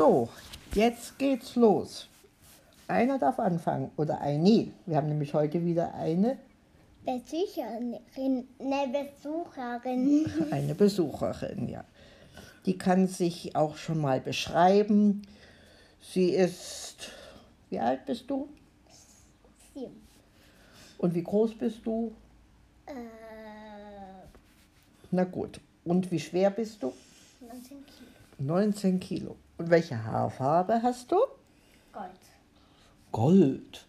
So, jetzt geht's los. Einer darf anfangen oder eine. Wir haben nämlich heute wieder eine, Besucherin, eine Besucherin. eine Besucherin, ja. Die kann sich auch schon mal beschreiben. Sie ist, wie alt bist du? Sieben. Und wie groß bist du? Äh, Na gut. Und wie schwer bist du? 19 Kilo. 19 Kilo. Und welche Haarfarbe hast du? Gold. Gold.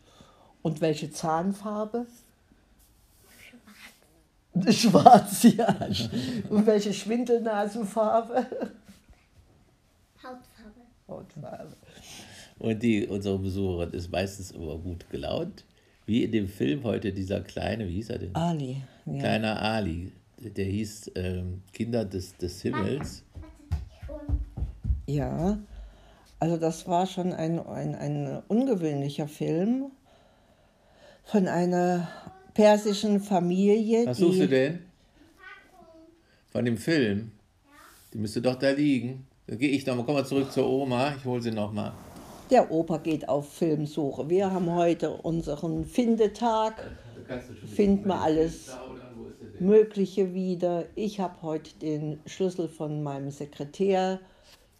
Und welche Zahnfarbe? Schwarz, ja. Und welche Schwindelnasenfarbe? Hautfarbe. Hautfarbe. Und die, unsere Besucherin ist meistens immer gut gelaunt. Wie in dem Film heute dieser kleine, wie hieß er denn? Ali. Ja. Kleiner Ali. Der hieß ähm, Kinder des, des Himmels. Ja. Also das war schon ein, ein, ein ungewöhnlicher Film von einer persischen Familie. Was suchst du denn? Von dem Film? Die müsste doch da liegen. Dann gehe ich nochmal, komm mal zurück zur Oma, ich hole sie nochmal. Der Opa geht auf Filmsuche. Wir haben heute unseren Findetag. Finden wir alles Mögliche wieder. Ich habe heute den Schlüssel von meinem Sekretär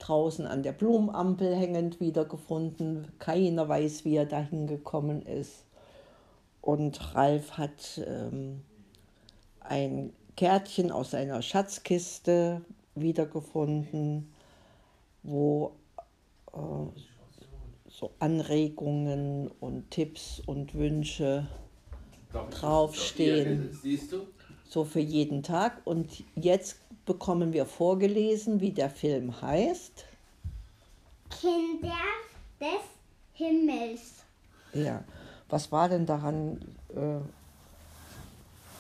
draußen an der Blumenampel hängend wiedergefunden. Keiner weiß, wie er dahin gekommen ist. Und Ralf hat ähm, ein Kärtchen aus seiner Schatzkiste wiedergefunden, wo äh, so Anregungen und Tipps und Wünsche draufstehen. Siehst du? So für jeden Tag. Und jetzt bekommen wir vorgelesen, wie der Film heißt. Kinder des Himmels. Ja. Was war denn daran äh,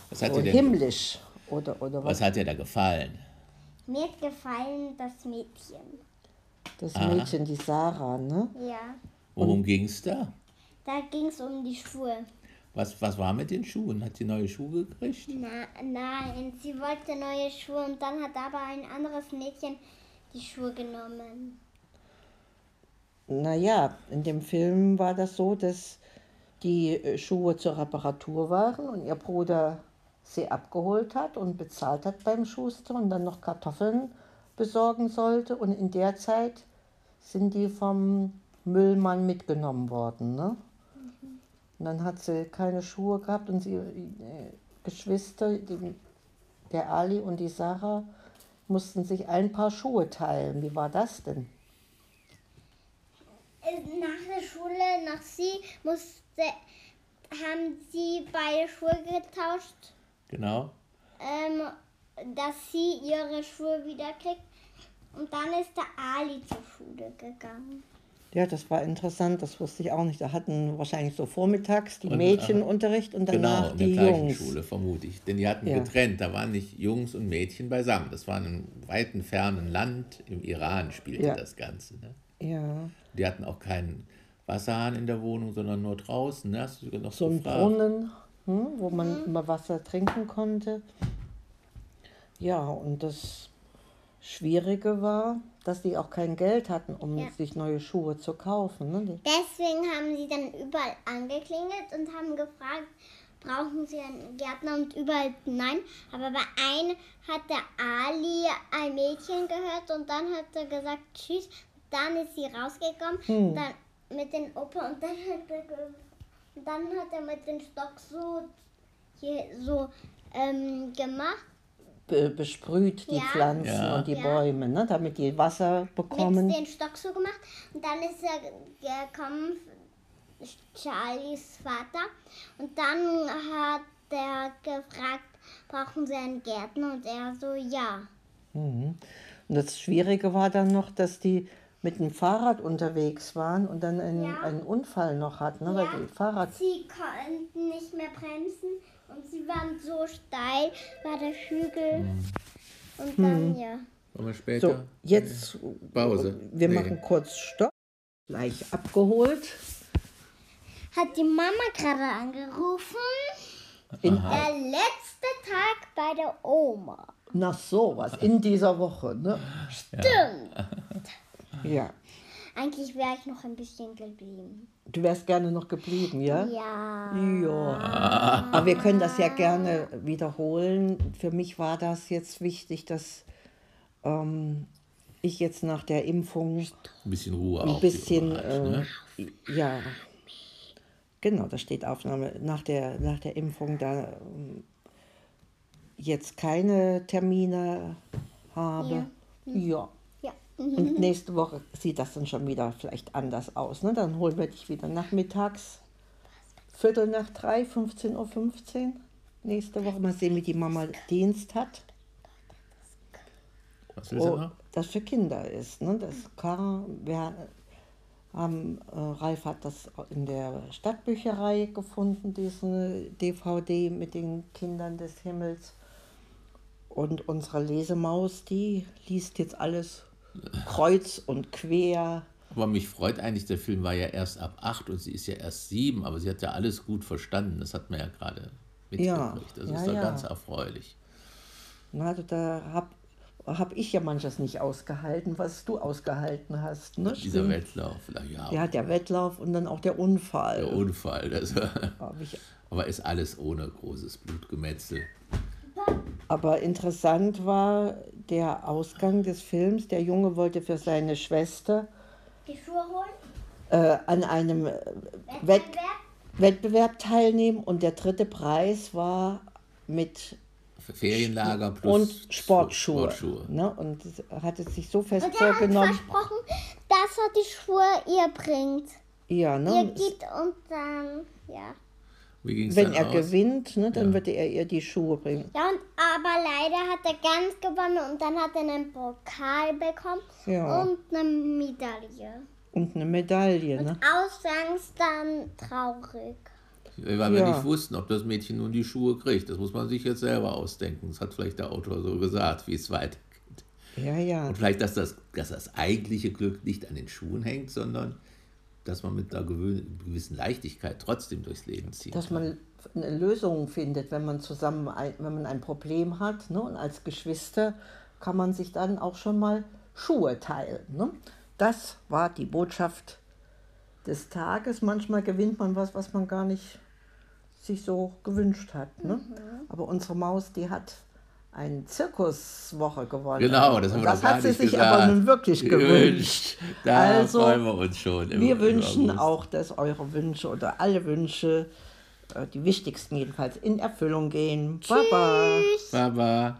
Was hat, so dir denn, himmlisch? Oder, oder was? was hat dir da gefallen? Mir hat gefallen das Mädchen. Das Aha. Mädchen, die Sarah, ne? Ja. Worum ging es da? Da ging es um die Schuhe. Was, was war mit den Schuhen? Hat sie neue Schuhe gekriegt? Na, nein, sie wollte neue Schuhe und dann hat aber ein anderes Mädchen die Schuhe genommen. Naja, in dem Film war das so, dass die äh, Schuhe zur Reparatur waren und ihr Bruder sie abgeholt hat und bezahlt hat beim Schuster und dann noch Kartoffeln besorgen sollte. Und in der Zeit sind die vom Müllmann mitgenommen worden. Ne? Und dann hat sie keine Schuhe gehabt und sie äh, Geschwister, die, der Ali und die Sarah, mussten sich ein paar Schuhe teilen. Wie war das denn? Äh, Nach der Schule, nach sie, musste, haben sie beide Schuhe getauscht, Genau. ähm, dass sie ihre Schuhe wieder kriegt. Und dann ist der Ali zur Schule gegangen. Ja, das war interessant, das wusste ich auch nicht. Da hatten wahrscheinlich so vormittags die Und, Mädchen äh, Unterricht und Genau, danach in der die gleichen Jungs. Schule, vermute ich. Denn die hatten Ja. getrennt, da waren nicht Jungs und Mädchen beisammen. Das war in einem weiten, fernen Land, im Iran spielte Ja. das Ganze. Ne? Ja, Die hatten auch keinen Wasserhahn in der Wohnung, sondern nur draußen. Ne? Hast du sogar noch so ein? Brunnen, hm, wo man immer Wasser trinken konnte. Ja, und das Schwierige war, dass die auch kein Geld hatten, um Ja. sich neue Schuhe zu kaufen. Ne? Deswegen haben sie dann überall angeklingelt und haben gefragt, brauchen sie einen Gärtner und überall nein. Aber bei einem hat der Ali ein Mädchen gehört und dann hat er gesagt Tschüss. Dann ist sie rausgekommen, und dann mit dem Opa und dann hat er, dann hat er mit dem Stock so hier so ähm, gemacht. Be besprüht die Ja. Pflanzen Ja. und die Ja. Bäume, ne? damit die Wasser bekommen. mit dem Stock so gemacht und dann ist er gekommen, Charlies Vater, und dann hat er gefragt, brauchen Sie einen Gärtner? Und er so, ja. Mhm. Und das Schwierige war dann noch, dass die mit dem Fahrrad unterwegs waren und dann einen, Ja. einen Unfall noch hatten, ne? Ja. weil die Fahrrad Sie konnten nicht mehr bremsen und sie waren so steil, war der Hügel. Und dann, ja. Wollen wir später? So, jetzt Pause. wir Nee. machen kurz Stopp. Gleich abgeholt. Hat die Mama gerade angerufen? In, Der letzte Tag bei der Oma. nach sowas in dieser Woche, ne? Stimmt. Ja. Eigentlich wäre ich noch ein bisschen geblieben. Du wärst gerne noch geblieben, ja? Ja. Ja. Aber wir können das ja gerne wiederholen. Für mich war das jetzt wichtig, dass ähm, ich jetzt nach der Impfung ein bisschen Ruhe ein bisschen, ne? äh, ja, genau, da steht Aufnahme nach der, nach der Impfung, da ähm, jetzt keine Termine habe. Ja. Ja. Und nächste Woche sieht das dann schon wieder vielleicht anders aus. Ne? Dann holen wir dich wieder nachmittags, Viertel nach drei, 15.15 Uhr. 15. Nächste Woche mal sehen, wie die Mama Dienst hat. Was willst du Oh, noch? das für Kinder ist. Ne? Das K, wir haben, äh, Ralf hat das in der Stadtbücherei gefunden, diese DVD mit den Kindern des Himmels. Und unsere Lesemaus, die liest jetzt alles kreuz und quer. Aber mich freut eigentlich, der Film war ja erst ab 8 und sie ist ja erst 7, aber sie hat ja alles gut verstanden. Das hat man ja gerade Ja, mitgekriegt. Das ja, ist doch ja. ganz erfreulich. Na, Also da habe hab ich ja manches nicht ausgehalten, was du ausgehalten hast. Ne? Dieser. Wettlauf, ja, Ja, der Wettlauf und dann auch der Unfall. der Unfall. Das, aber ist alles ohne großes Blutgemetzel. Aber interessant war der Ausgang des Films. Der Junge wollte für seine Schwester Die Schuhe holen? äh, an einem äh, Wett Wettbewerb? Wettbewerb teilnehmen und der dritte Preis war mit Ferienlager plus und Sportschuhe. Sportschuhe. Ne? Und er hatte sich so fest Und er hat vorgenommen. versprochen, dass er die Schuhe ihr bringt. Ja, Ihr ne? gibt und dann, ja. Wie ging's Wenn er aus? gewinnt, ne, dann Ja. würde er ihr die Schuhe bringen. Ja, und, aber leider hat er ganz gewonnen und dann hat er einen Pokal bekommen Ja. und eine Medaille. Und eine Medaille. Ne? Ausgangs dann traurig. Weil wir Ja. nicht wussten, ob das Mädchen nun die Schuhe kriegt. Das muss man sich jetzt selber ausdenken. Das hat vielleicht der Autor so gesagt, wie es weitergeht. Ja, ja. Und vielleicht, dass das, dass das eigentliche Glück nicht an den Schuhen hängt, sondern dass man mit einer gewö- gewissen Leichtigkeit trotzdem durchs Leben zieht. dass man eine Lösung findet, wenn man zusammen, ein, wenn man ein Problem hat. Ne? Und als Geschwister kann man sich dann auch schon mal Schuhe teilen. Ne? Das war die Botschaft des Tages. Manchmal gewinnt man was, was man gar nicht sich so gewünscht hat. Ne? Aber unsere Maus, die hat eine Zirkuswoche gewonnen. Genau, das haben wir das hat sie sich gesagt. aber nun wirklich gewünscht. Da Also, freuen wir uns schon. Wir wünschen auch, dass eure Wünsche oder alle Wünsche, äh, die wichtigsten jedenfalls, in Erfüllung gehen. Baba. Baba.